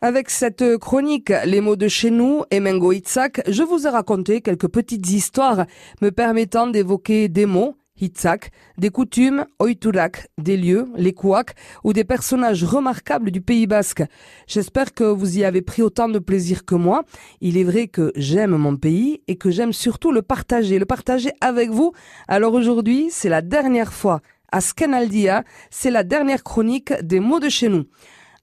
Avec cette chronique Les mots de chez nous et Mengo Itzak, je vous ai raconté quelques petites histoires me permettant d'évoquer des mots, Hitzak, des coutumes, Oiturak, des lieux, les Kouaks, ou des personnages remarquables du Pays Basque. J'espère que vous y avez pris autant de plaisir que moi. Il est vrai que j'aime mon pays et que j'aime surtout le partager, le partager avec vous. Alors aujourd'hui, c'est la dernière fois. Asken Aldia, c'est la dernière chronique des mots de chez nous.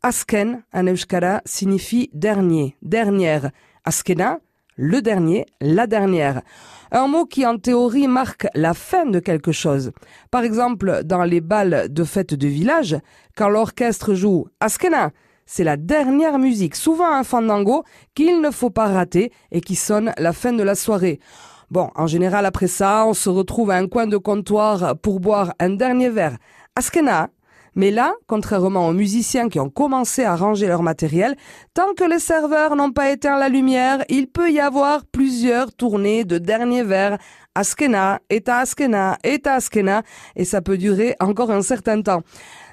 Asken, en euskara, signifie dernier, dernière. Askena, le dernier, la dernière. Un mot qui en théorie marque la fin de quelque chose. Par exemple, dans les balles de fête de village, quand l'orchestre joue Askena, c'est la dernière musique, souvent un fandango, qu'il ne faut pas rater et qui sonne la fin de la soirée. Bon, en général, après ça, on se retrouve à un coin de comptoir pour boire un dernier verre. Askena, mais là, contrairement aux musiciens qui ont commencé à ranger leur matériel, tant que les serveurs n'ont pas éteint la lumière, il peut y avoir plusieurs tournées de derniers verres. Askena, Eta Askena, Eta Askena, et ça peut durer encore un certain temps.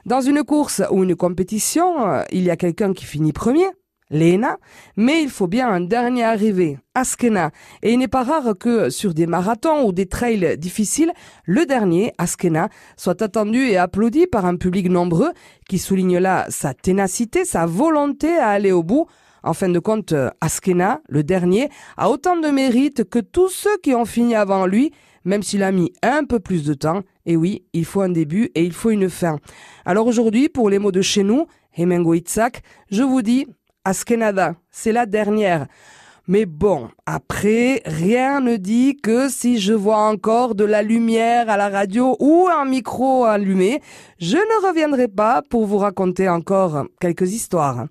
Dans une course ou une compétition, euh, il y a quelqu'un qui finit premier, Lena, mais il faut bien un dernier arrivé, Askena. Et il n'est pas rare que sur des marathons ou des trails difficiles, le dernier, Askena, soit attendu et applaudi par un public nombreux qui souligne là sa ténacité, sa volonté à aller au bout. En fin de compte, Askena, le dernier, a autant de mérite que tous ceux qui ont fini avant lui, même s'il a mis un peu plus de temps. Et oui, il faut un début et il faut une fin. Alors aujourd'hui, pour les mots de chez nous, Hemengo Itzak, je vous dis Askenada, c'est la dernière. Mais bon, après, rien ne dit que si je vois encore de la lumière à la radio ou un micro allumé, je ne reviendrai pas pour vous raconter encore quelques histoires.